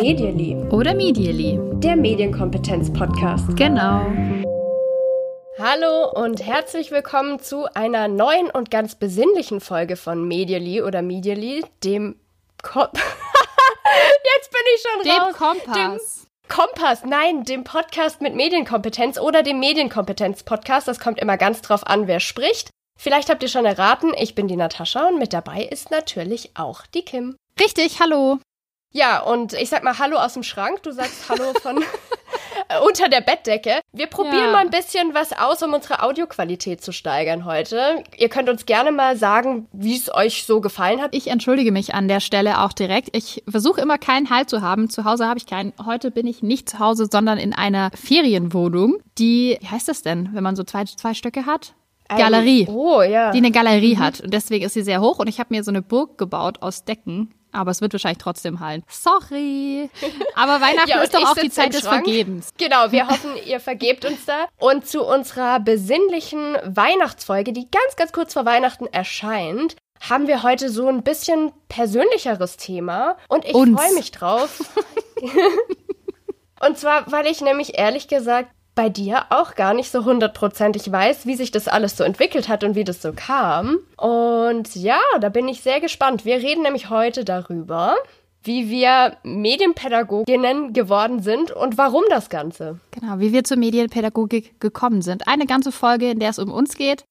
Medially. Oder Medially. Der Medienkompetenz-Podcast. Genau. Hallo und herzlich willkommen zu einer neuen und ganz besinnlichen Folge von Medially oder Medially, dem Ko Jetzt bin ich schon Dem raus. Kompass. Dem Kompass, nein, dem Podcast mit Medienkompetenz oder dem Medienkompetenz-Podcast. Das kommt immer ganz drauf an, wer spricht. Vielleicht habt ihr schon erraten, ich bin die Natascha und mit dabei ist natürlich auch die Kim. Richtig, hallo. Ja, und ich sag mal Hallo aus dem Schrank, du sagst Hallo von unter der Bettdecke. Wir probieren Ja. mal ein bisschen was aus, um unsere Audioqualität zu steigern heute. Ihr könnt uns gerne mal sagen, wie es euch so gefallen hat. Ich entschuldige mich an der Stelle auch direkt. Ich versuche immer keinen Halt zu haben. Zu Hause habe ich keinen. Heute bin ich nicht zu Hause, sondern in einer Ferienwohnung, die, wie heißt das denn, wenn man so zwei, zwei Stöcke hat? Galerie. Oh, ja. Die eine Galerie hat. Und deswegen ist sie sehr hoch und ich habe mir so eine Burg gebaut aus Decken. Aber es wird wahrscheinlich trotzdem hallen. Sorry. Aber Weihnachten Ja, ist doch auch die Zeit des. Vergebens. Genau, wir hoffen, ihr vergebt uns da. Und zu unserer besinnlichen Weihnachtsfolge, die ganz, ganz kurz vor Weihnachten erscheint, haben wir heute so ein bisschen persönlicheres Thema. Und ich freue mich drauf. Und zwar, weil ich nämlich ehrlich gesagt bei dir auch gar nicht so hundertprozentig weiß, wie sich das alles so entwickelt hat und wie das so kam. Und ja, da bin ich sehr gespannt. Wir reden nämlich heute darüber, wie wir Medienpädagoginnen geworden sind und warum das Ganze. Genau, wie wir zur Medienpädagogik gekommen sind. Eine ganze Folge, in der es um uns geht.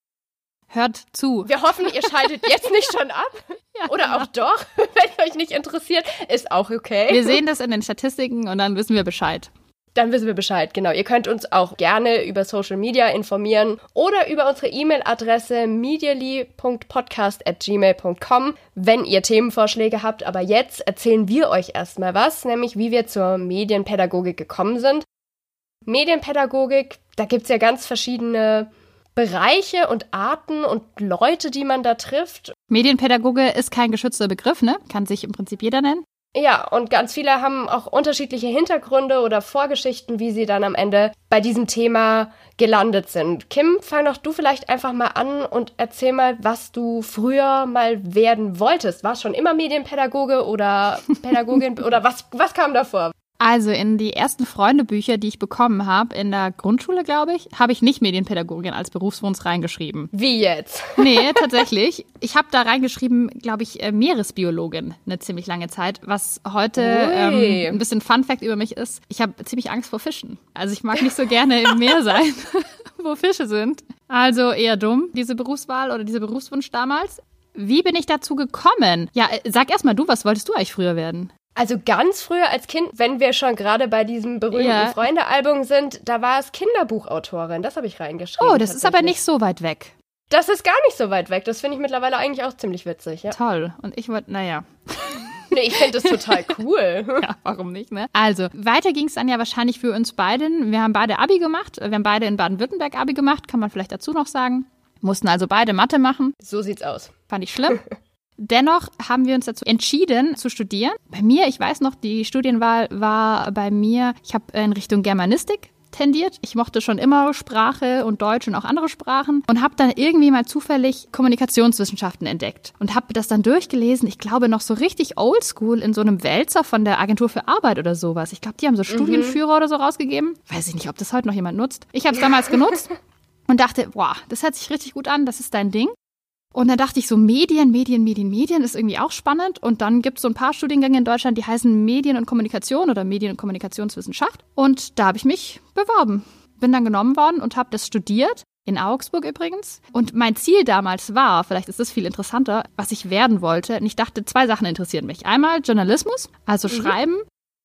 Hört zu. Wir hoffen, ihr schaltet jetzt nicht schon ab. Ja, Oder genau. auch doch, wenn euch nicht interessiert, ist auch okay. Wir sehen das in den Statistiken und dann wissen wir Bescheid. Dann wissen wir Bescheid, genau. Ihr könnt uns auch gerne über Social Media informieren oder über unsere E-Mail-Adresse medially.podcast.gmail.com, wenn ihr Themenvorschläge habt. Aber jetzt erzählen wir euch erstmal was, nämlich wie wir zur Medienpädagogik gekommen sind. Medienpädagogik, da gibt's ja ganz verschiedene Bereiche und Arten und Leute, die man da trifft. Medienpädagoge ist kein geschützter Begriff, ne? Kann sich im Prinzip jeder nennen. Ja, und ganz viele haben auch unterschiedliche Hintergründe oder Vorgeschichten, wie sie dann am Ende bei diesem Thema gelandet sind. Kim, fang doch du vielleicht einfach mal an und erzähl mal, was du früher mal werden wolltest. Warst schon immer Medienpädagoge oder Pädagogin oder was, was kam davor? Also in die ersten Freundebücher, die ich bekommen habe, in der Grundschule, glaube ich, habe ich nicht Medienpädagogin als Berufswunsch reingeschrieben. Wie jetzt? Nee, tatsächlich. Ich habe da reingeschrieben, glaube ich, äh, Meeresbiologin eine ziemlich lange Zeit, was heute ähm, ein bisschen Fun Fact über mich ist. Ich habe ziemlich Angst vor Fischen. Also ich mag nicht so gerne im Meer sein, wo Fische sind. Also eher dumm, diese Berufswahl oder dieser Berufswunsch damals. Wie bin ich dazu gekommen? Ja, äh, sag erst mal du, was wolltest du eigentlich früher werden? Also ganz früher als Kind, wenn wir schon gerade bei diesem berühmten Ja. Freunde-Album sind, da war es Kinderbuchautorin. Das habe ich reingeschrieben. Oh, das ist aber nicht so weit weg. Das ist gar nicht so weit weg. Das finde ich mittlerweile eigentlich auch ziemlich witzig. Ja. Toll. Und ich wollte, naja. Nee, ich finde das total cool. Ja, warum nicht, ne? Also, weiter ging es dann ja wahrscheinlich für uns beiden. Wir haben beide Abi gemacht. Wir haben beide in Baden-Württemberg Abi gemacht, kann man vielleicht dazu noch sagen. Mussten also beide Mathe machen. So sieht's aus. Fand ich schlimm. Dennoch haben wir uns dazu entschieden zu studieren. Bei mir, ich weiß noch, die Studienwahl war bei mir, ich habe in Richtung Germanistik tendiert. Ich mochte schon immer Sprache und Deutsch und auch andere Sprachen und habe dann irgendwie mal zufällig Kommunikationswissenschaften entdeckt und habe das dann durchgelesen. Ich glaube noch so richtig oldschool in so einem Wälzer von der Agentur für Arbeit oder sowas. Ich glaube, die haben so Studienführer oder so rausgegeben. Weiß ich nicht, ob das heute noch jemand nutzt. Ich habe es damals genutzt und dachte, boah, das hört sich richtig gut an, das ist dein Ding. Und dann dachte ich so, Medien, Medien, Medien, Medien ist irgendwie auch spannend. Und dann gibt es so ein paar Studiengänge in Deutschland, die heißen Medien und Kommunikation oder Medien- und Kommunikationswissenschaft. Und da habe ich mich beworben. Bin dann genommen worden und habe das studiert. In Augsburg übrigens. Und mein Ziel damals war, vielleicht ist das viel interessanter, was ich werden wollte. Und ich dachte, zwei Sachen interessieren mich. Einmal Journalismus, also Schreiben.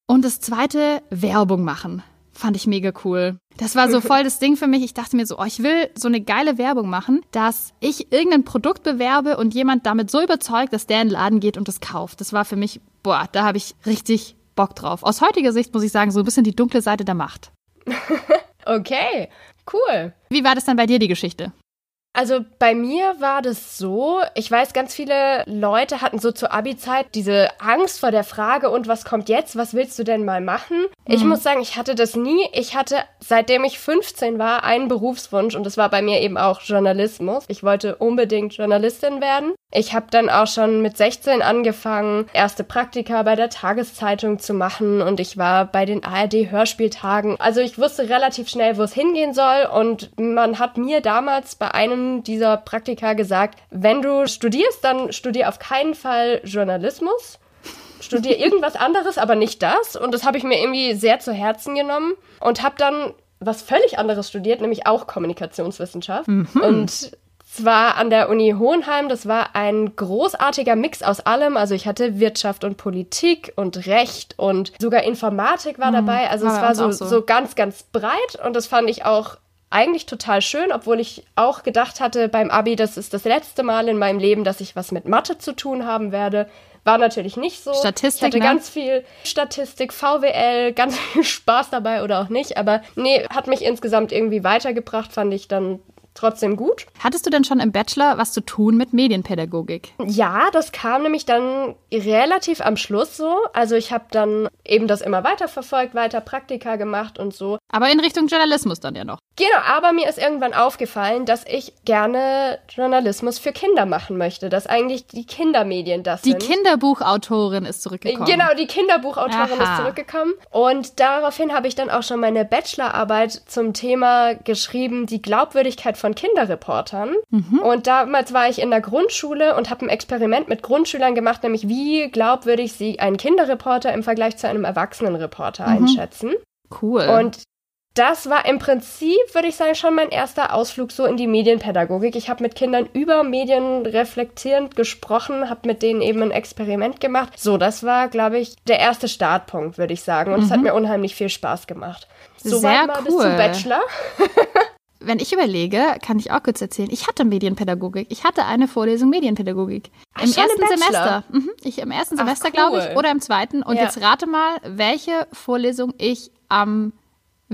Und das zweite, Werbung machen. Fand ich mega cool. Das war so voll das Ding für mich. Ich dachte mir so, oh, ich will so eine geile Werbung machen, dass ich irgendein Produkt bewerbe und jemand damit so überzeugt, dass der in den Laden geht und das kauft. Das war für mich, boah, da habe ich richtig Bock drauf. Aus heutiger Sicht muss ich sagen, so ein bisschen die dunkle Seite der Macht. Okay, cool. Wie war das dann bei dir, die Geschichte? Also bei mir war das so, ich weiß, ganz viele Leute hatten so zur Abi-Zeit diese Angst vor der Frage, und was kommt jetzt? Was willst du denn mal machen? Mhm. Ich muss sagen, ich hatte das nie. Ich hatte, seitdem ich 15 war, einen Berufswunsch und das war bei mir eben auch Journalismus. Ich wollte unbedingt Journalistin werden. Ich habe dann auch schon mit 16 angefangen, erste Praktika bei der Tageszeitung zu machen und ich war bei den ARD-Hörspieltagen. Also ich wusste relativ schnell, wo es hingehen soll und man hat mir damals bei einem dieser Praktika gesagt, wenn du studierst, dann studier auf keinen Fall Journalismus. Studier irgendwas anderes, aber nicht das. Und das habe ich mir irgendwie sehr zu Herzen genommen und habe dann was völlig anderes studiert, nämlich auch Kommunikationswissenschaft. Mhm. Und zwar an der Uni Hohenheim. Das war ein großartiger Mix aus allem. Also ich hatte Wirtschaft und Politik und Recht und sogar Informatik war mhm. dabei. Also es war so, so. so ganz, ganz breit und das fand ich auch eigentlich total schön, obwohl ich auch gedacht hatte beim Abi, das ist das letzte Mal in meinem Leben, dass ich was mit Mathe zu tun haben werde. War natürlich nicht so. Statistik. Ich hatte ne? ganz viel Statistik, VWL, ganz viel Spaß dabei oder auch nicht. Aber nee, hat mich insgesamt irgendwie weitergebracht, fand ich dann trotzdem gut. Hattest du denn schon im Bachelor was zu tun mit Medienpädagogik? Ja, das kam nämlich dann relativ am Schluss so. Also ich habe dann eben das immer weiter verfolgt, weiter Praktika gemacht und so. Aber in Richtung Journalismus dann ja noch. Genau, aber mir ist irgendwann aufgefallen, dass ich gerne Journalismus für Kinder machen möchte, dass eigentlich die Kindermedien das die sind. Die Kinderbuchautorin ist zurückgekommen. Genau, die Kinderbuchautorin Aha. ist zurückgekommen. Und daraufhin habe ich dann auch schon meine Bachelorarbeit zum Thema geschrieben, die Glaubwürdigkeit von Kinderreportern. Mhm. Und damals war ich in der Grundschule und habe ein Experiment mit Grundschülern gemacht, nämlich wie glaubwürdig sie einen Kinderreporter im Vergleich zu einem Erwachsenenreporter mhm. einschätzen. Cool. Und das war im Prinzip, würde ich sagen, schon mein erster Ausflug so in die Medienpädagogik. Ich habe mit Kindern über Medien reflektierend gesprochen, habe mit denen eben ein Experiment gemacht. So, das war, glaube ich, der erste Startpunkt, würde ich sagen. Und es mhm. hat mir unheimlich viel Spaß gemacht. So Sehr mal cool. bis zum Bachelor. Wenn ich überlege, kann ich auch kurz erzählen, ich hatte Medienpädagogik. Ich hatte eine Vorlesung Medienpädagogik. Ach, Im ersten Semester. Mhm, ich im ersten Semester, cool. glaube ich, oder im zweiten. Und ja. jetzt rate mal, welche Vorlesung ich am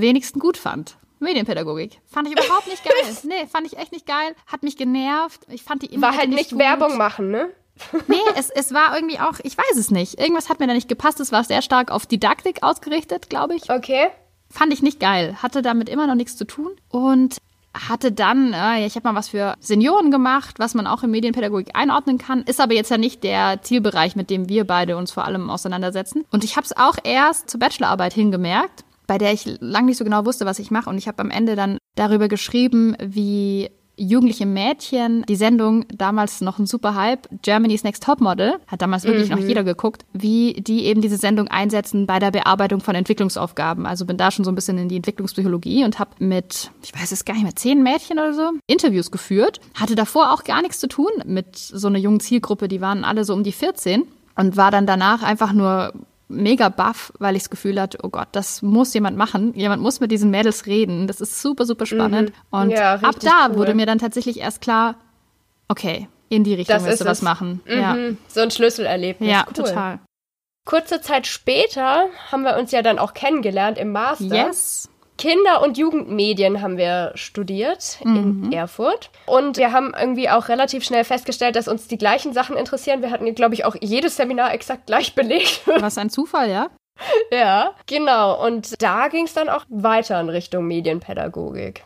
wenigsten gut fand. Medienpädagogik. Fand ich überhaupt nicht geil. Nee, fand ich echt nicht geil. Hat mich genervt. Ich fand die Inhalte War halt nicht, nicht Werbung machen, ne? nee, es, es war irgendwie auch, ich weiß es nicht. Irgendwas hat mir da nicht gepasst. Es war sehr stark auf Didaktik ausgerichtet, glaube ich. Okay. Fand ich nicht geil. Hatte damit immer noch nichts zu tun. Und hatte dann, äh, ich habe mal was für Senioren gemacht, was man auch in Medienpädagogik einordnen kann, ist aber jetzt ja nicht der Zielbereich, mit dem wir beide uns vor allem auseinandersetzen. Und ich habe es auch erst zur Bachelorarbeit hingemerkt, bei der ich lang nicht so genau wusste, was ich mache. Und ich habe am Ende dann darüber geschrieben, wie jugendliche Mädchen die Sendung damals noch ein super Hype, Germany's Next Topmodel, hat damals wirklich mhm. noch jeder geguckt, wie die eben diese Sendung einsetzen bei der Bearbeitung von Entwicklungsaufgaben. Also bin da schon so ein bisschen in die Entwicklungspsychologie und habe mit, ich weiß es gar nicht mehr, zehn Mädchen oder so Interviews geführt. Hatte davor auch gar nichts zu tun mit so einer jungen Zielgruppe, die waren alle so um die 14 und war dann danach einfach nur mega baff, weil ich das Gefühl hatte, oh Gott, das muss jemand machen. Jemand muss mit diesen Mädels reden. Das ist super, super spannend. Mhm. Und ja, ab da cool. wurde mir dann tatsächlich erst klar, okay, in die Richtung das willst du was machen. Mhm. Ja. So ein Schlüsselerlebnis. Ja, cool. total. Kurze Zeit später haben wir uns ja dann auch kennengelernt im Master. Yes. Kinder- und Jugendmedien haben wir studiert in mhm. Erfurt. Und wir haben irgendwie auch relativ schnell festgestellt, dass uns die gleichen Sachen interessieren. Wir hatten, glaube ich, auch jedes Seminar exakt gleich belegt. Was ein Zufall, ja? ja, genau. Und da ging es dann auch weiter in Richtung Medienpädagogik.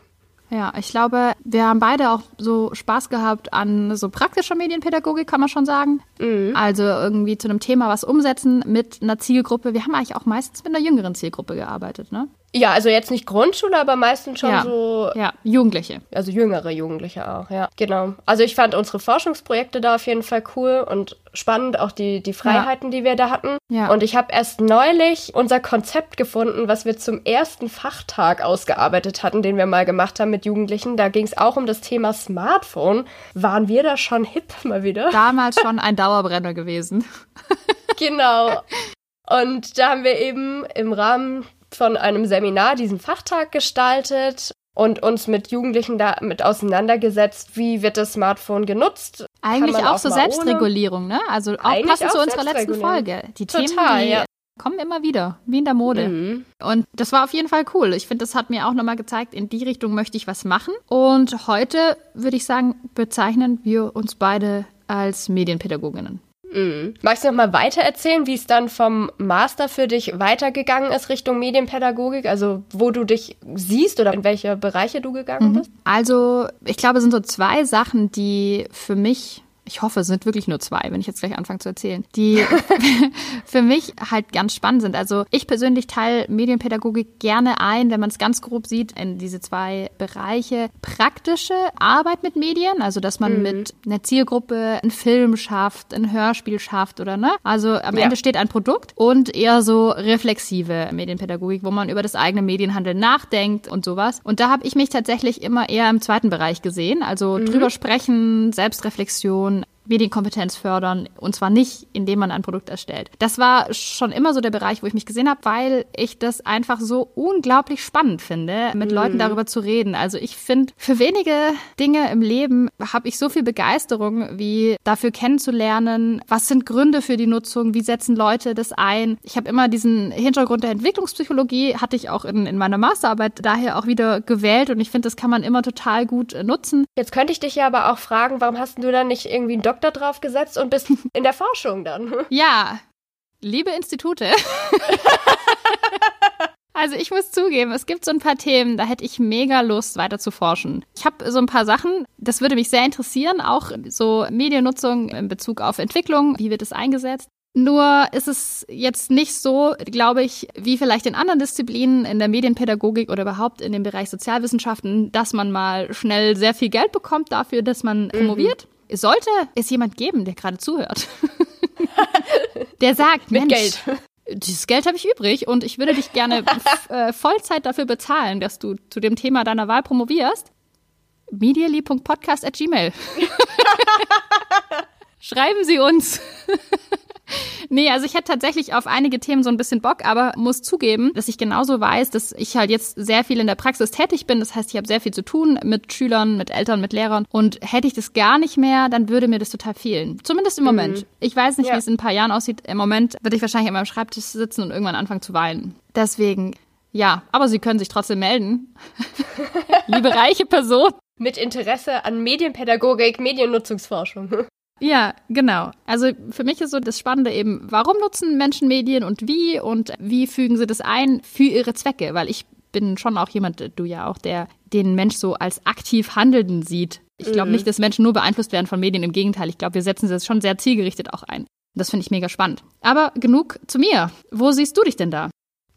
Ja, ich glaube, wir haben beide auch so Spaß gehabt an so praktischer Medienpädagogik, kann man schon sagen. Mhm. Also irgendwie zu einem Thema was umsetzen mit einer Zielgruppe. Wir haben eigentlich auch meistens mit einer jüngeren Zielgruppe gearbeitet, ne? Ja, also jetzt nicht Grundschule, aber meistens schon ja. so. Ja, Jugendliche. Also jüngere Jugendliche auch, ja. Genau. Also ich fand unsere Forschungsprojekte da auf jeden Fall cool und spannend, auch die, die Freiheiten, ja. die wir da hatten. Ja. Und ich habe erst neulich unser Konzept gefunden, was wir zum ersten Fachtag ausgearbeitet hatten, den wir mal gemacht haben mit Jugendlichen. Da ging es auch um das Thema Smartphone. Waren wir da schon hip mal wieder? Damals schon ein Dauerbrenner gewesen. genau. Und da haben wir eben im Rahmen von einem Seminar diesen Fachtag gestaltet und uns mit Jugendlichen damit auseinandergesetzt, wie wird das Smartphone genutzt. Eigentlich auch, auch, so Selbstregulierung, ohne? ne? Also auch passend zu unserer letzten Folge. Die Total, Themen, die ja. kommen immer wieder, wie in der Mode. Mhm. Und das war auf jeden Fall cool. Ich finde, das hat mir auch nochmal gezeigt, in die Richtung möchte ich was machen. Und heute würde ich sagen, bezeichnen wir uns beide als Medienpädagoginnen. Mhm. Magst du noch mal weiter erzählen, wie es dann vom Master für dich weitergegangen ist Richtung Medienpädagogik? Also wo du dich siehst oder in welche Bereiche du gegangen mhm. bist? Also ich glaube, es sind so zwei Sachen, die für mich ich hoffe, es sind wirklich nur zwei, wenn ich jetzt gleich anfange zu erzählen, die für mich halt ganz spannend sind. Also ich persönlich teile Medienpädagogik gerne ein, wenn man es ganz grob sieht, in diese zwei Bereiche. Praktische Arbeit mit Medien, also dass man mhm. mit einer Zielgruppe einen Film schafft, ein Hörspiel schafft oder ne? Also am ja. Ende steht ein Produkt und eher so reflexive Medienpädagogik, wo man über das eigene Medienhandeln nachdenkt und sowas. Und da habe ich mich tatsächlich immer eher im zweiten Bereich gesehen, also mhm. drüber sprechen, Selbstreflexion, own Medienkompetenz fördern und zwar nicht, indem man ein Produkt erstellt. Das war schon immer so der Bereich, wo ich mich gesehen habe, weil ich das einfach so unglaublich spannend finde, mit mhm. Leuten darüber zu reden. Also ich finde, für wenige Dinge im Leben habe ich so viel Begeisterung, wie dafür kennenzulernen, was sind Gründe für die Nutzung, wie setzen Leute das ein. Ich habe immer diesen Hintergrund der Entwicklungspsychologie, hatte ich auch in, in meiner Masterarbeit daher auch wieder gewählt und ich finde, das kann man immer total gut nutzen. Jetzt könnte ich dich ja aber auch fragen, warum hast du da nicht irgendwie einen Doktor drauf gesetzt und bist in der Forschung dann. Ja, liebe Institute. Also ich muss zugeben, es gibt so ein paar Themen, da hätte ich mega Lust, weiter zu forschen. Ich habe so ein paar Sachen, das würde mich sehr interessieren, auch so Mediennutzung in Bezug auf Entwicklung, wie wird es eingesetzt. Nur ist es jetzt nicht so, glaube ich, wie vielleicht in anderen Disziplinen in der Medienpädagogik oder überhaupt in dem Bereich Sozialwissenschaften, dass man mal schnell sehr viel Geld bekommt dafür, dass man mhm. Sollte es jemand geben, der gerade zuhört, der sagt, mit Mensch, Geld. Dieses Geld habe ich übrig und ich würde dich gerne äh, Vollzeit dafür bezahlen, dass du zu dem Thema deiner Wahl promovierst. medially.podcast@gmail. Schreiben Sie uns. Nee, also ich hätte tatsächlich auf einige Themen so ein bisschen Bock, aber muss zugeben, dass ich genauso weiß, dass ich halt jetzt sehr viel in der Praxis tätig bin. Das heißt, ich habe sehr viel zu tun mit Schülern, mit Eltern, mit Lehrern. Und hätte ich das gar nicht mehr, dann würde mir das total fehlen. Zumindest im Moment. Mhm. Ich weiß nicht, ja. wie es in ein paar Jahren aussieht. Im Moment würde ich wahrscheinlich an meinem Schreibtisch sitzen und irgendwann anfangen zu weinen. Deswegen, ja, aber Sie können sich trotzdem melden. Liebe reiche Person. Mit Interesse an Medienpädagogik, Mediennutzungsforschung. Ja, genau. Also für mich ist so das Spannende eben, warum nutzen Menschen Medien und wie und wie fügen sie das ein für ihre Zwecke? Weil ich bin schon auch jemand, du ja auch, der den Mensch so als aktiv Handelnden sieht. Ich glaube mhm. nicht, dass Menschen nur beeinflusst werden von Medien. Im Gegenteil, ich glaube, wir setzen sie schon sehr zielgerichtet auch ein. Das finde ich mega spannend. Aber genug zu mir. Wo siehst du dich denn da?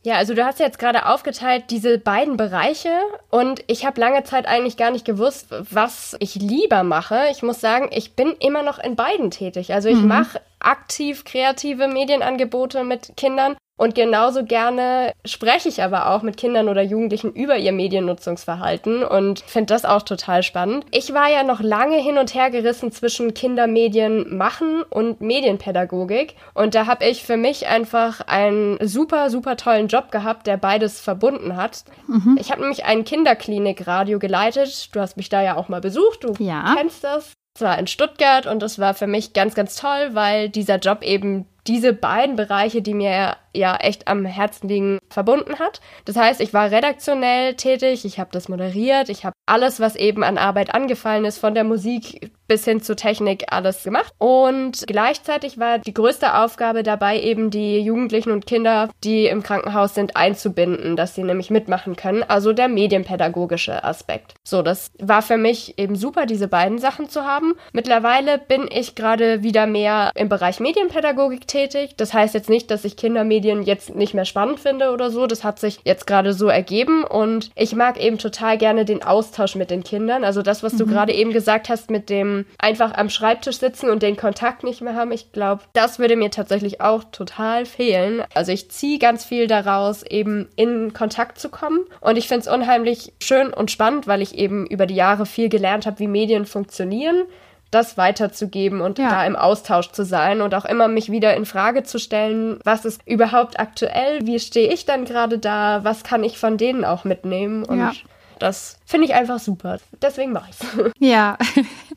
Ja, also du hast jetzt gerade aufgeteilt diese beiden Bereiche und ich habe lange Zeit eigentlich gar nicht gewusst, was ich lieber mache. Ich muss sagen, ich bin immer noch in beiden tätig. Also ich mhm. mache aktiv kreative Medienangebote mit Kindern und genauso gerne spreche ich aber auch mit Kindern oder Jugendlichen über ihr Mediennutzungsverhalten und finde das auch total spannend. Ich war ja noch lange hin und her gerissen zwischen Kindermedien machen und Medienpädagogik und da habe ich für mich einfach einen super, super tollen Job gehabt, der beides verbunden hat. Mhm. Ich habe nämlich ein Kinderklinik-Radio geleitet. Du hast mich da ja auch mal besucht, du ja. kennst das. Es war in Stuttgart und das war für mich ganz, ganz toll, weil dieser Job eben diese beiden Bereiche, die mir ja echt am Herzen liegen, verbunden hat. Das heißt, ich war redaktionell tätig, ich habe das moderiert, ich habe alles, was eben an Arbeit angefallen ist, von der Musik bis hin zur Technik, alles gemacht. Und gleichzeitig war die größte Aufgabe dabei, eben die Jugendlichen und Kinder, die im Krankenhaus sind, einzubinden, dass sie nämlich mitmachen können. Also der medienpädagogische Aspekt. So, das war für mich eben super, diese beiden Sachen zu haben. Mittlerweile bin ich gerade wieder mehr im Bereich Medienpädagogik tätig. Das heißt jetzt nicht, dass ich Kindermedien jetzt nicht mehr spannend finde oder so. Das hat sich jetzt gerade so ergeben und ich mag eben total gerne den Austausch mit den Kindern. Also das, was mhm. du gerade eben gesagt hast mit dem einfach am Schreibtisch sitzen und den Kontakt nicht mehr haben. Ich glaube, das würde mir tatsächlich auch total fehlen. Also ich ziehe ganz viel daraus, eben in Kontakt zu kommen und ich finde es unheimlich schön und spannend, weil ich eben über die Jahre viel gelernt habe, wie Medien funktionieren das weiterzugeben und ja. da im Austausch zu sein und auch immer mich wieder in Frage zu stellen, was ist überhaupt aktuell, wie stehe ich dann gerade da, was kann ich von denen auch mitnehmen und ja. das finde ich einfach super. Deswegen mache ich es. Ja.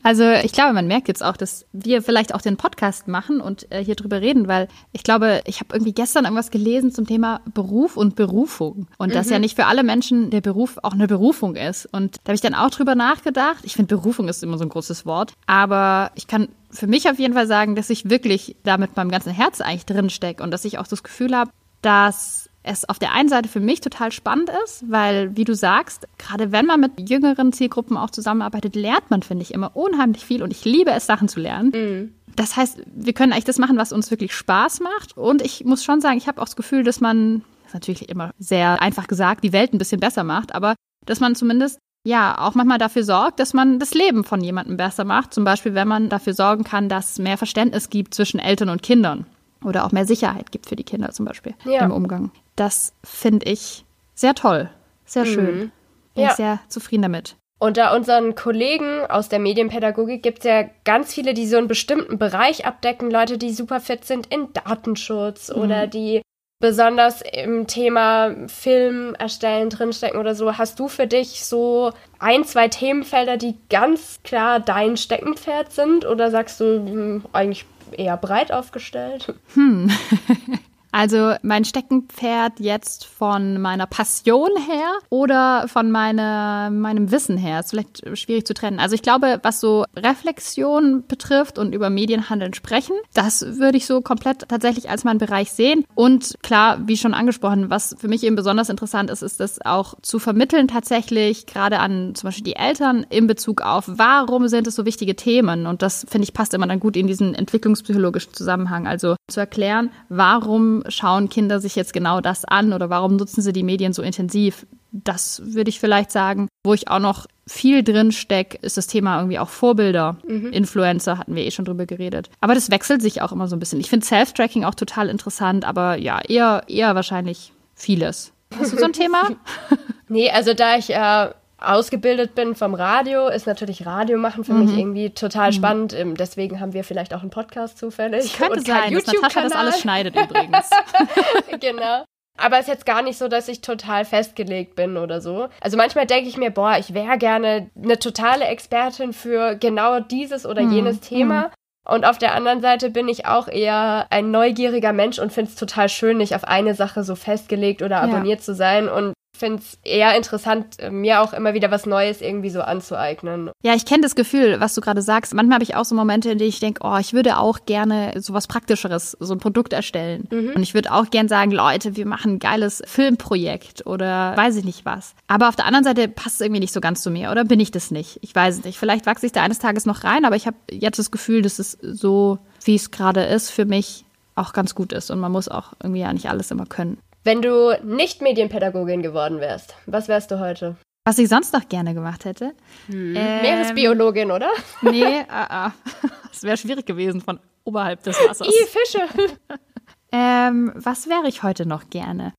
Also ich glaube, man merkt jetzt auch, dass wir vielleicht auch den Podcast machen und äh, hier drüber reden, weil ich glaube, ich habe irgendwie gestern irgendwas gelesen zum Thema Beruf und Berufung und mhm. dass ja nicht für alle Menschen der Beruf auch eine Berufung ist. Und da habe ich dann auch drüber nachgedacht. Ich finde, Berufung ist immer so ein großes Wort, aber ich kann für mich auf jeden Fall sagen, dass ich wirklich da mit meinem ganzen Herz eigentlich drin stecke und dass ich auch das Gefühl habe, dass es auf der einen Seite für mich total spannend ist, weil, wie du sagst, gerade wenn man mit jüngeren Zielgruppen auch zusammenarbeitet, lernt man, finde ich, immer unheimlich viel und ich liebe es, Sachen zu lernen. Mhm. Das heißt, wir können eigentlich das machen, was uns wirklich Spaß macht. Und ich muss schon sagen, ich habe auch das Gefühl, dass man, das ist natürlich immer sehr einfach gesagt, die Welt ein bisschen besser macht, aber dass man zumindest ja auch manchmal dafür sorgt, dass man das Leben von jemandem besser macht. Zum Beispiel, wenn man dafür sorgen kann, dass es mehr Verständnis gibt zwischen Eltern und Kindern oder auch mehr Sicherheit gibt für die Kinder zum Beispiel ja. im Umgang. Das finde ich sehr toll, sehr schön. Mhm. Bin ja. ich sehr zufrieden damit. Unter unseren Kollegen aus der Medienpädagogik gibt es ja ganz viele, die so einen bestimmten Bereich abdecken. Leute, die super fit sind in Datenschutz mhm. oder die besonders im Thema Film erstellen drinstecken oder so. Hast du für dich so ein, zwei Themenfelder, die ganz klar dein Steckenpferd sind? Oder sagst du hm, eigentlich eher breit aufgestellt? Hm. Also mein Steckenpferd jetzt von meiner Passion her oder von meine, meinem Wissen her. Ist vielleicht schwierig zu trennen. Also ich glaube, was so Reflexion betrifft und über Medienhandeln sprechen, das würde ich so komplett tatsächlich als meinen Bereich sehen. Und klar, wie schon angesprochen, was für mich eben besonders interessant ist, ist das auch zu vermitteln tatsächlich, gerade an zum Beispiel die Eltern in Bezug auf, warum sind es so wichtige Themen? Und das finde ich passt immer dann gut in diesen entwicklungspsychologischen Zusammenhang. Also zu erklären, warum schauen Kinder sich jetzt genau das an oder warum nutzen sie die Medien so intensiv? Das würde ich vielleicht sagen. Wo ich auch noch viel drin stecke, ist das Thema irgendwie auch Vorbilder. Mhm. Influencer hatten wir eh schon drüber geredet. Aber das wechselt sich auch immer so ein bisschen. Ich finde Self-Tracking auch total interessant, aber ja, eher, eher wahrscheinlich vieles. Hast du so ein Thema? nee, also da ich äh, ausgebildet bin vom Radio, ist natürlich Radio machen für mhm. mich irgendwie total mhm. spannend. Mhm. Deswegen haben wir vielleicht auch einen Podcast zufällig. Das könnte und sein, dass Natascha das alles schneidet übrigens. genau. Aber es ist jetzt gar nicht so, dass ich total festgelegt bin oder so. Also manchmal denke ich mir, boah, ich wäre gerne eine totale Expertin für genau dieses oder mhm. jenes Thema. Mhm. Und auf der anderen Seite bin ich auch eher ein neugieriger Mensch und finde es total schön, nicht auf eine Sache so festgelegt oder abonniert ja. zu sein und finde es eher interessant, äh, mir auch immer wieder was Neues irgendwie so anzueignen. Ja, ich kenne das Gefühl, was du gerade sagst. Manchmal habe ich auch so Momente, in denen ich denke, oh, ich würde auch gerne so was Praktischeres, so ein Produkt erstellen. Mhm. Und ich würde auch gerne sagen, Leute, wir machen ein geiles Filmprojekt oder weiß ich nicht was. Aber auf der anderen Seite passt es irgendwie nicht so ganz zu mir, oder bin ich das nicht? Ich weiß es nicht. Vielleicht wachse ich da eines Tages noch rein, aber ich habe jetzt das Gefühl, dass es so, wie es gerade ist, für mich auch ganz gut ist. Und man muss auch irgendwie ja nicht alles immer können. Wenn du nicht Medienpädagogin geworden wärst, was wärst du heute? Was ich sonst noch gerne gemacht hätte. Hm. Ähm, Meeresbiologin, oder? Nee, ah, ah. das wäre schwierig gewesen von oberhalb des Wassers. I, Fische. ähm, was wäre ich heute noch gerne?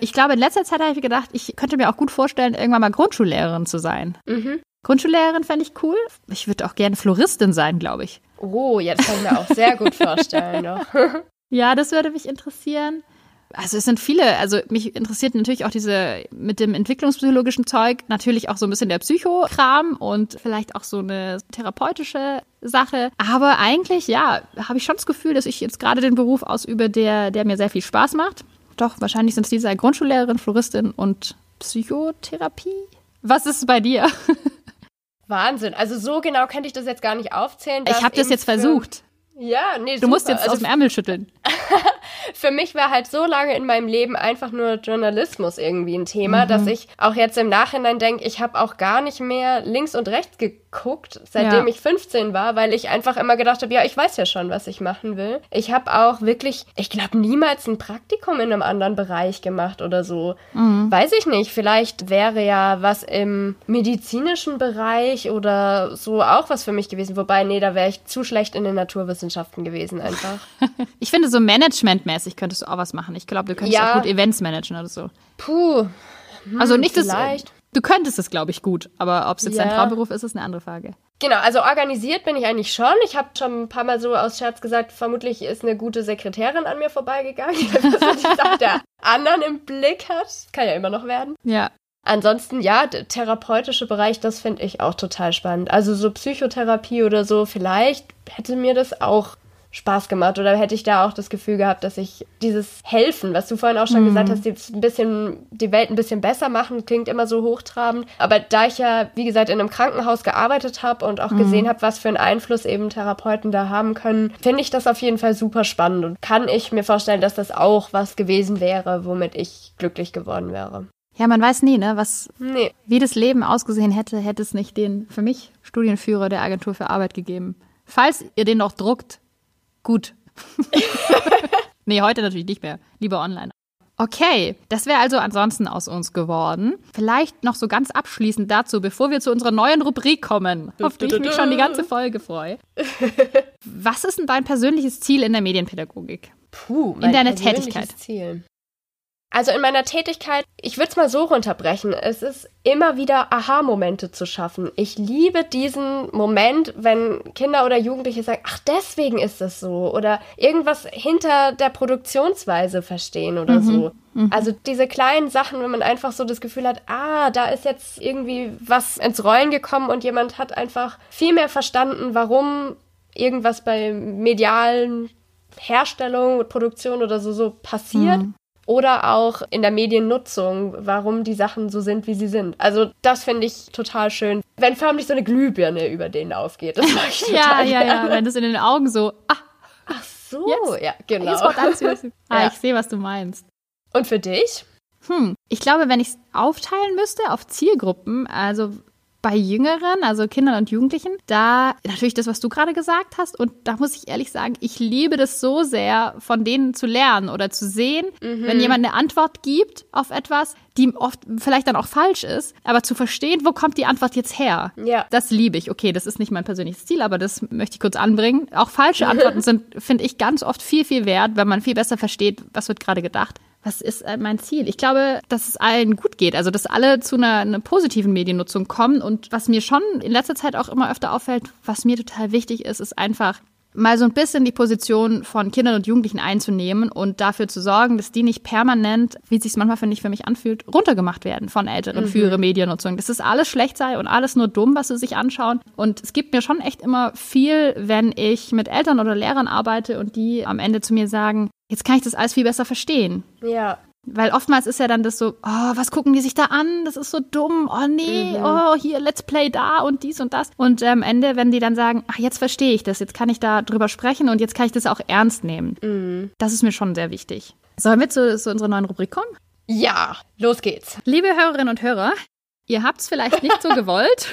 Ich glaube, in letzter Zeit habe ich gedacht, ich könnte mir auch gut vorstellen, irgendwann mal Grundschullehrerin zu sein. Mhm. Grundschullehrerin fände ich cool. Ich würde auch gerne Floristin sein, glaube ich. Oh, ja, das kann ich mir auch sehr gut vorstellen. Ja, das würde mich interessieren also es sind viele, also mich interessiert natürlich auch diese mit dem entwicklungspsychologischen Zeug natürlich auch so ein bisschen der Psychokram und vielleicht auch so eine therapeutische Sache. Aber eigentlich, ja, habe ich schon das Gefühl, dass ich jetzt gerade den Beruf ausübe, der, der mir sehr viel Spaß macht. Doch, wahrscheinlich sind es diese Grundschullehrerin, Floristin und Psychotherapie. Was ist bei dir? Wahnsinn. Also so genau könnte ich das jetzt gar nicht aufzählen. Ich habe das jetzt versucht. Ja, nee, Du super. musst jetzt also, aus dem Ärmel schütteln. für mich war halt so lange in meinem Leben einfach nur Journalismus irgendwie ein Thema, mhm. dass ich auch jetzt im Nachhinein denke, ich habe auch gar nicht mehr links und rechts geguckt, seitdem ja. ich 15 war, weil ich einfach immer gedacht habe, ja, ich weiß ja schon, was ich machen will. Ich habe auch wirklich, ich glaube, niemals ein Praktikum in einem anderen Bereich gemacht oder so. Mhm. Weiß ich nicht. Vielleicht wäre ja was im medizinischen Bereich oder so auch was für mich gewesen. Wobei, nee, da wäre ich zu schlecht in den Naturwissenschaften gewesen einfach. ich finde, so managementmäßig könntest du auch was machen. Ich glaube, du könntest ja. auch gut Events managen oder so. Puh. Hm, also nicht vielleicht. das. Du könntest es, glaube ich, gut. Aber ob es jetzt ja. dein Traumberuf ist, ist eine andere Frage. Genau, also organisiert bin ich eigentlich schon. Ich habe schon ein paar Mal so aus Scherz gesagt, vermutlich ist eine gute Sekretärin an mir vorbeigegangen, die die Sache der anderen im Blick hat. Kann ja immer noch werden. Ja. ansonsten, ja, der therapeutische Bereich, das finde ich auch total spannend. Also so Psychotherapie oder so, vielleicht hätte mir das auch Spaß gemacht oder hätte ich da auch das Gefühl gehabt, dass ich dieses Helfen, was du vorhin auch schon mhm. gesagt hast, die, ein bisschen, die Welt ein bisschen besser machen, klingt immer so hochtrabend. Aber da ich ja, wie gesagt, in einem Krankenhaus gearbeitet habe und auch mhm. gesehen habe, was für einen Einfluss eben Therapeuten da haben können, finde ich das auf jeden Fall super spannend und kann ich mir vorstellen, dass das auch was gewesen wäre, womit ich glücklich geworden wäre. Ja, man weiß nie, ne, was, nee. wie das Leben ausgesehen hätte, hätte es nicht den für mich Studienführer der Agentur für Arbeit gegeben. Falls ihr den noch druckt, gut. nee, heute natürlich nicht mehr. Lieber online. Okay, das wäre also ansonsten aus uns geworden. Vielleicht noch so ganz abschließend dazu, bevor wir zu unserer neuen Rubrik kommen, auf die ich mich schon die ganze Folge freue. Was ist denn dein persönliches Ziel in der Medienpädagogik? Puh, mein in deiner Tätigkeit. Ziel. Also in meiner Tätigkeit, ich würde es mal so runterbrechen, es ist immer wieder Aha-Momente zu schaffen. Ich liebe diesen Moment, wenn Kinder oder Jugendliche sagen, ach, deswegen ist es so oder irgendwas hinter der Produktionsweise verstehen oder mhm. so. Mhm. Also diese kleinen Sachen, wenn man einfach so das Gefühl hat, ah, da ist jetzt irgendwie was ins Rollen gekommen und jemand hat einfach viel mehr verstanden, warum irgendwas bei medialen Herstellung, Produktion oder so so passiert. Mhm oder auch in der Mediennutzung, warum die Sachen so sind, wie sie sind. Also das finde ich total schön. Wenn förmlich so eine Glühbirne über denen aufgeht. Das mag ich total Ja, ja, ja, wenn das in den Augen so, ah, ach so, yes. ja, genau. ah, ja. ich sehe, was du meinst. Und für dich? Hm, ich glaube, wenn ich es aufteilen müsste auf Zielgruppen, also bei Jüngeren, also Kindern und Jugendlichen, da natürlich das, was du gerade gesagt hast. Und da muss ich ehrlich sagen, ich liebe das so sehr, von denen zu lernen oder zu sehen, mhm. wenn jemand eine Antwort gibt auf etwas, die oft vielleicht dann auch falsch ist, aber zu verstehen, wo kommt die Antwort jetzt her? Ja. Das liebe ich. Okay, das ist nicht mein persönliches Ziel, aber das möchte ich kurz anbringen. Auch falsche Antworten sind, finde ich, ganz oft viel, viel wert, wenn man viel besser versteht, was wird gerade gedacht was ist äh, mein Ziel? Ich glaube, dass es allen gut geht, also dass alle zu einer, einer, positiven Mediennutzung kommen. Und was mir schon in letzter Zeit auch immer öfter auffällt, was mir total wichtig ist, ist einfach mal so ein bisschen die Position von Kindern und Jugendlichen einzunehmen und dafür zu sorgen, dass die nicht permanent, wie es sich manchmal, finde ich, für mich anfühlt, runtergemacht werden von Älteren mhm. für ihre Mediennutzung. Dass das alles schlecht sei und alles nur dumm, was sie sich anschauen. Und es gibt mir schon echt immer viel, wenn ich mit Eltern oder Lehrern arbeite und die am Ende zu mir sagen, jetzt kann ich das alles viel besser verstehen. Ja. Weil oftmals ist ja dann das so, oh, was gucken die sich da an? Das ist so dumm. Oh nee, mhm. oh, hier, Let's Play da und dies und das. Und am ähm, Ende, wenn die dann sagen, ach, jetzt verstehe ich das, jetzt kann ich da drüber sprechen und jetzt kann ich das auch ernst nehmen. Mhm. Das ist mir schon sehr wichtig. Sollen wir zu, zu unserer neuen Rubrik kommen? Ja, los geht's. Liebe Hörerinnen und Hörer, ihr habt es vielleicht nicht so gewollt,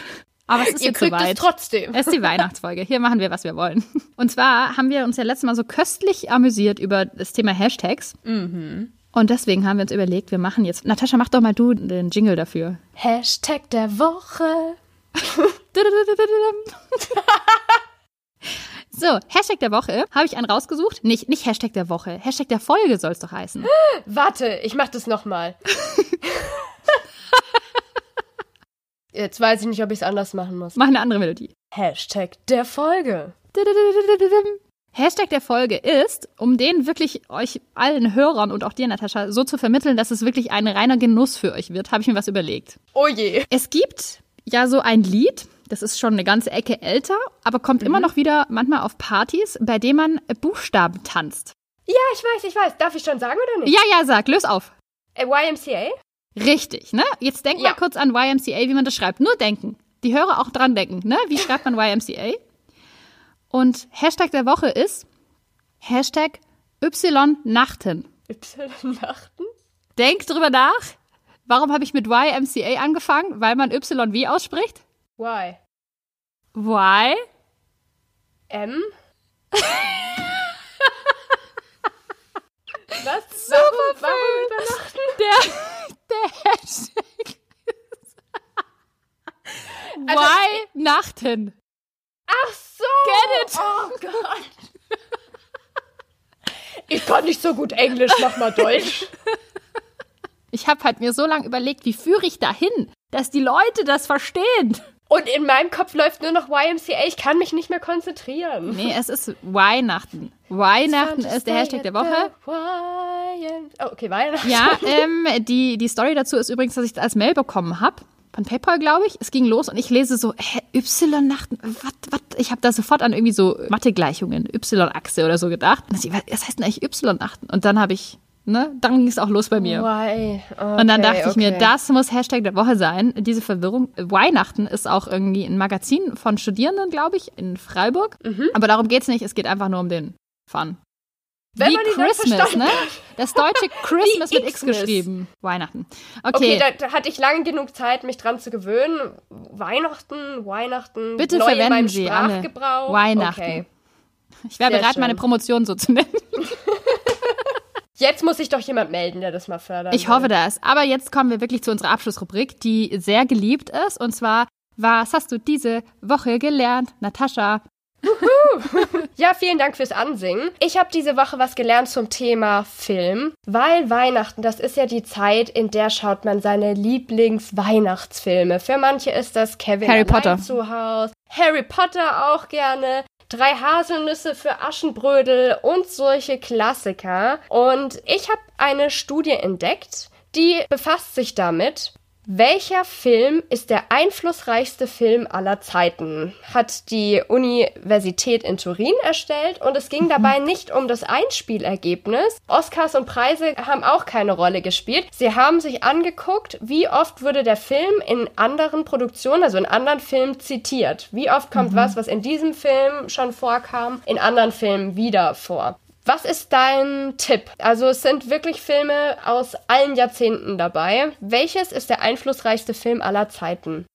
aber es ist Ihr jetzt kriegt soweit. es trotzdem. Es ist die Weihnachtsfolge. Hier machen wir, was wir wollen. Und zwar haben wir uns ja letztes Mal so köstlich amüsiert über das Thema Hashtags. Mhm. Und deswegen haben wir uns überlegt, wir machen jetzt. Natascha, mach doch mal du den Jingle dafür. Hashtag der Woche. so, Hashtag der Woche habe ich einen rausgesucht. Nicht, nicht Hashtag der Woche. Hashtag der Folge soll es doch heißen. Warte, ich mach das nochmal. Jetzt weiß ich nicht, ob ich es anders machen muss. Mach eine andere Melodie. Hashtag der Folge. Hashtag der Folge ist, um den wirklich euch allen Hörern und auch dir, Natascha, so zu vermitteln, dass es wirklich ein reiner Genuss für euch wird, habe ich mir was überlegt. Oh je. Es gibt ja so ein Lied, das ist schon eine ganze Ecke älter, aber kommt mhm. immer noch wieder manchmal auf Partys, bei dem man Buchstaben tanzt. Ja, ich weiß, ich weiß. Darf ich schon sagen oder nicht? Ja, ja, sag, löse auf. YMCA? Richtig, ne? Jetzt denk ja. mal kurz an YMCA, wie man das schreibt. Nur denken. Die Hörer auch dran denken, ne? Wie schreibt man YMCA? Und Hashtag der Woche ist Hashtag Y-Nachten. Y-Nachten? Denk drüber nach. Warum habe ich mit YMCA angefangen? Weil man Y wie ausspricht? Y. Y? M? Was? Super warum, warum übernachten? Der, der Hashtag also, Weihnachten. Ach so. Get it? Oh Gott. Ich kann nicht so gut Englisch, mach mal Deutsch. Ich habe halt mir so lange überlegt, wie führe ich dahin, dass die Leute das verstehen. Und in meinem Kopf läuft nur noch YMCA. Ich kann mich nicht mehr konzentrieren. Nee, es ist Weihnachten. Weihnachten ist der Hashtag der Woche. Oh, okay, Weihnachten. Ja, ähm, die, die Story dazu ist übrigens, dass ich das als Mail bekommen habe. Von PayPal, glaube ich. Es ging los und ich lese so, hä, Y-Nachten, was, was? Ich habe da sofort an irgendwie so Mathegleichungen, Y-Achse oder so gedacht. Und ich, was heißt denn eigentlich Y-Nachten? Und dann habe ich Ne? Dann ging es auch los bei mir. Okay, und dann dachte ich okay. mir, das muss Hashtag der Woche sein. Diese Verwirrung. Weihnachten ist auch irgendwie ein Magazin von Studierenden, glaube ich, in Freiburg. Mhm. Aber darum geht's nicht. Es geht einfach nur um den Fun. Wenn Wie Christmas, ne? Das deutsche Christmas mit X geschrieben. Weihnachten. Okay, Okay, da, da hatte ich lange genug Zeit, mich dran zu gewöhnen. Weihnachten, Weihnachten. Bitte neu in verwenden meinem Sie alle. Weihnachten. Okay. ich wäre sehr bereit, schön. meine Promotion so zu nennen. Jetzt muss sich doch jemand melden, der das mal fördert. Ich hoffe das. Aber jetzt kommen wir wirklich zu unserer Abschlussrubrik, die sehr geliebt ist. Und zwar, was hast du diese Woche gelernt, Natascha? Ja, vielen Dank fürs Ansingen. Ich habe diese Woche was gelernt zum Thema Film, weil Weihnachten, das ist ja die Zeit, in der schaut man seine Lieblings-Weihnachtsfilme. Für manche ist das Kevin Harry Potter. zu Hause, Harry Potter auch gerne. Drei Haselnüsse für Aschenbrödel und solche Klassiker. Und ich habe eine Studie entdeckt, die befasst sich damit, welcher Film ist der einflussreichste Film aller Zeiten? Hat die Universität in Turin erstellt und es ging dabei nicht um das Einspielergebnis. Oscars und Preise haben auch keine Rolle gespielt. Sie haben sich angeguckt, wie oft wurde der Film in anderen Produktionen, also in anderen Filmen zitiert. Wie oft kommt was, was in diesem Film schon vorkam, in anderen Filmen wieder vor. Was ist dein Tipp? Also es sind wirklich Filme aus allen Jahrzehnten dabei. Welches ist der einflussreichste Film aller Zeiten?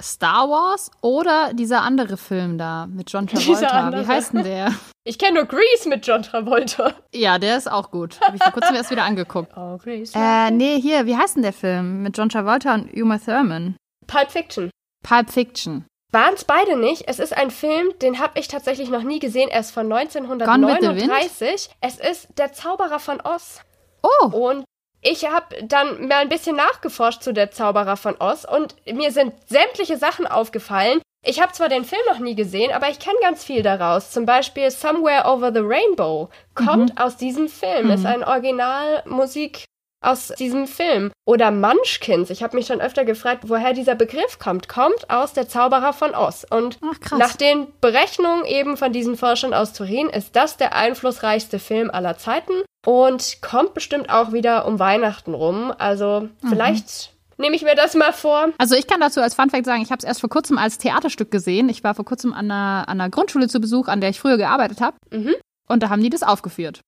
Star Wars oder dieser andere Film da mit John Travolta? Wie heißt denn der? Ich kenne nur Grease mit John Travolta. Ja, der ist auch gut. Habe ich vor kurzem erst wieder angeguckt. Oh, Grease. Äh, nee, hier, wie heißt denn der Film? Mit John Travolta und Uma Thurman. Pulp Fiction. Pulp Fiction. Waren es beide nicht? Es ist ein Film, den habe ich tatsächlich noch nie gesehen. Er ist von Gone with the 1939. Es ist Der Zauberer von Oz. Oh, Und ich habe dann mal ein bisschen nachgeforscht zu Der Zauberer von Oz und mir sind sämtliche Sachen aufgefallen. Ich habe zwar den Film noch nie gesehen, aber ich kenne ganz viel daraus. Zum Beispiel Somewhere Over the Rainbow kommt aus diesem Film, ist ein Originalmusik aus diesem Film. Oder Munchkins. Ich habe mich schon öfter gefragt, woher dieser Begriff kommt. Kommt aus Der Zauberer von Oz. Und Ach, nach den Berechnungen eben von diesen Forschern aus Turin ist das der einflussreichste Film aller Zeiten und kommt bestimmt auch wieder um Weihnachten rum. Also vielleicht nehme ich mir das mal vor. Also ich kann dazu als Funfact sagen, ich habe es erst vor kurzem als Theaterstück gesehen. Ich war vor kurzem an einer, an einer Grundschule zu Besuch, an der ich früher gearbeitet habe. Mhm. Und da haben die das aufgeführt.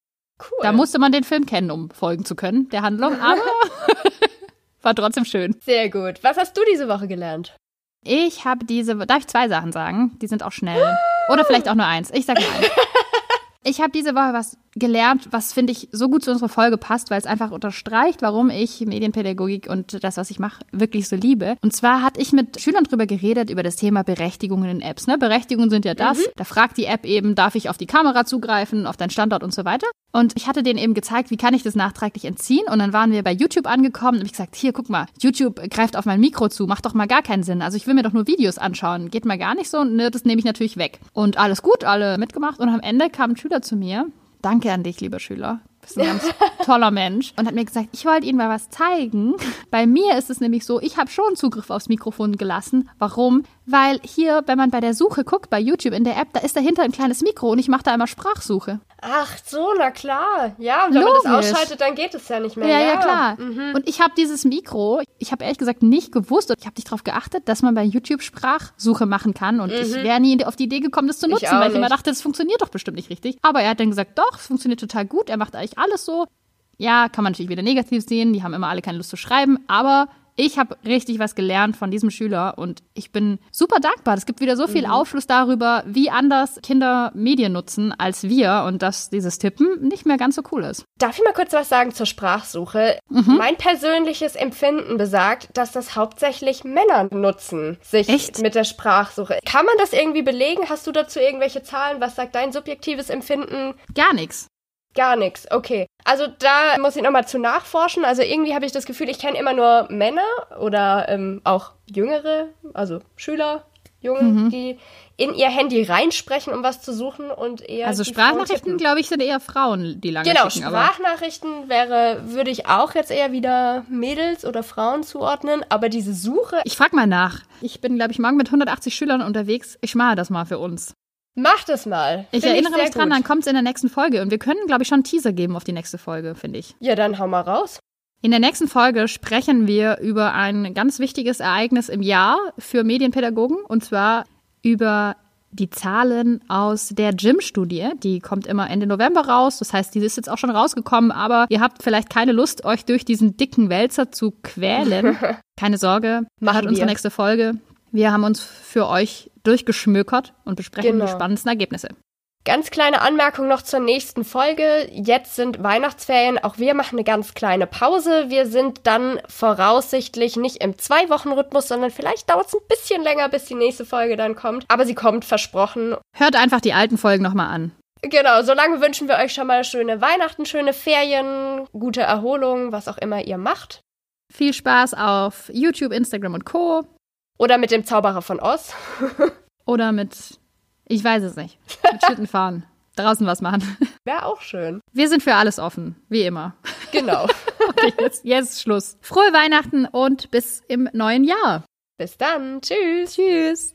Cool. Da musste man den Film kennen, um folgen zu können, der Handlung. Aber war trotzdem schön. Sehr gut. Was hast du diese Woche gelernt? Ich habe diese, darf ich zwei Sachen sagen? Die sind auch schnell. Oder vielleicht auch nur eins. Ich sage nur eins. Ich habe diese Woche was gelernt, was finde ich so gut zu unserer Folge passt, weil es einfach unterstreicht, warum ich Medienpädagogik und das, was ich mache, wirklich so liebe. Und zwar hatte ich mit Schülern drüber geredet, über das Thema Berechtigungen in Apps. Ne? Berechtigungen sind ja das. Da fragt die App eben, darf ich auf die Kamera zugreifen, auf deinen Standort und so weiter. Und ich hatte denen eben gezeigt, wie kann ich das nachträglich entziehen. Und dann waren wir bei YouTube angekommen und habe ich gesagt, hier, guck mal, YouTube greift auf mein Mikro zu, macht doch mal gar keinen Sinn. Also ich will mir doch nur Videos anschauen, geht mal gar nicht so. Ne, das nehme ich natürlich weg. Und alles gut, alle mitgemacht. Und am Ende kam ein Schüler zu mir. Danke an dich, lieber Schüler. Du bist ein ganz toller Mensch. Und hat mir gesagt, ich wollte Ihnen mal was zeigen. Bei mir ist es nämlich so, ich habe schon Zugriff aufs Mikrofon gelassen. Warum? Weil hier, wenn man bei der Suche guckt, bei YouTube in der App, da ist dahinter ein kleines Mikro und ich mache da immer Sprachsuche. Ach so, na klar. Ja, und wenn man das Logisch. ausschaltet, dann geht es ja nicht mehr. Ja, ja, klar. Mhm. Und ich habe dieses Mikro, ich habe ehrlich gesagt nicht gewusst und ich habe nicht darauf geachtet, dass man bei YouTube Sprachsuche machen kann. Und ich wäre nie auf die Idee gekommen, das zu nutzen, Mhm. auch weil ich immer dachte, das funktioniert doch bestimmt nicht richtig. Aber er hat dann gesagt, doch, es funktioniert total gut. Er macht eigentlich alles so. Ja, kann man natürlich wieder negativ sehen. Die haben immer alle keine Lust zu schreiben. Aber ich habe richtig was gelernt von diesem Schüler und ich bin super dankbar. Es gibt wieder so Mhm. viel Aufschluss darüber, wie anders Kinder Medien nutzen als wir und dass dieses Tippen nicht mehr ganz so cool ist. Darf ich mal kurz was sagen zur Sprachsuche? Mhm. Mein persönliches Empfinden besagt, dass das hauptsächlich Männer nutzen, sich Echt? mit der Sprachsuche. Kann man das irgendwie belegen? Hast du dazu irgendwelche Zahlen? Was sagt dein subjektives Empfinden? Gar nichts. Gar nichts, okay. Also da muss ich nochmal zu nachforschen. Also irgendwie habe ich das Gefühl, ich kenne immer nur Männer oder ähm, auch Jüngere, also Schüler, Jungen, mhm. die in ihr Handy reinsprechen, um was zu suchen und eher. Also Sprachnachrichten, glaube ich, sind eher Frauen, die lange Genau, schicken, Sprachnachrichten wäre, würde ich auch jetzt eher wieder Mädels oder Frauen zuordnen, aber diese Suche. Ich frage mal nach. Ich bin, glaube ich, morgen mit 180 Schülern unterwegs. Ich mache das mal für uns. Mach das mal. Ich Find erinnere ich mich dran, gut. dann kommt es in der nächsten Folge. Und wir können, glaube ich, schon einen Teaser geben auf die nächste Folge, finde ich. Ja, dann hau mal raus. In der nächsten Folge sprechen wir über ein ganz wichtiges Ereignis im Jahr für Medienpädagogen und zwar über die Zahlen aus der Gym-Studie. Die kommt immer Ende November raus. Das heißt, die ist jetzt auch schon rausgekommen, aber ihr habt vielleicht keine Lust, euch durch diesen dicken Wälzer zu quälen. Keine Sorge, macht unsere nächste Folge. Wir haben uns für euch durchgeschmökert und besprechen genau. die spannendsten Ergebnisse. Ganz kleine Anmerkung noch zur nächsten Folge. Jetzt sind Weihnachtsferien. Auch wir machen eine ganz kleine Pause. Wir sind dann voraussichtlich nicht im Zwei-Wochen-Rhythmus, sondern vielleicht dauert es ein bisschen länger, bis die nächste Folge dann kommt. Aber sie kommt versprochen. Hört einfach die alten Folgen nochmal an. Genau, solange wünschen wir euch schon mal schöne Weihnachten, schöne Ferien, gute Erholung, was auch immer ihr macht. Viel Spaß auf YouTube, Instagram und Co. Oder mit dem Zauberer von Oz. Oder mit ich weiß es nicht. Mit Schlitten fahren. Draußen was machen. Wäre auch schön. Wir sind für alles offen, wie immer. Genau. okay, jetzt, jetzt Schluss. Frohe Weihnachten und bis im neuen Jahr. Bis dann. Tschüss. Tschüss.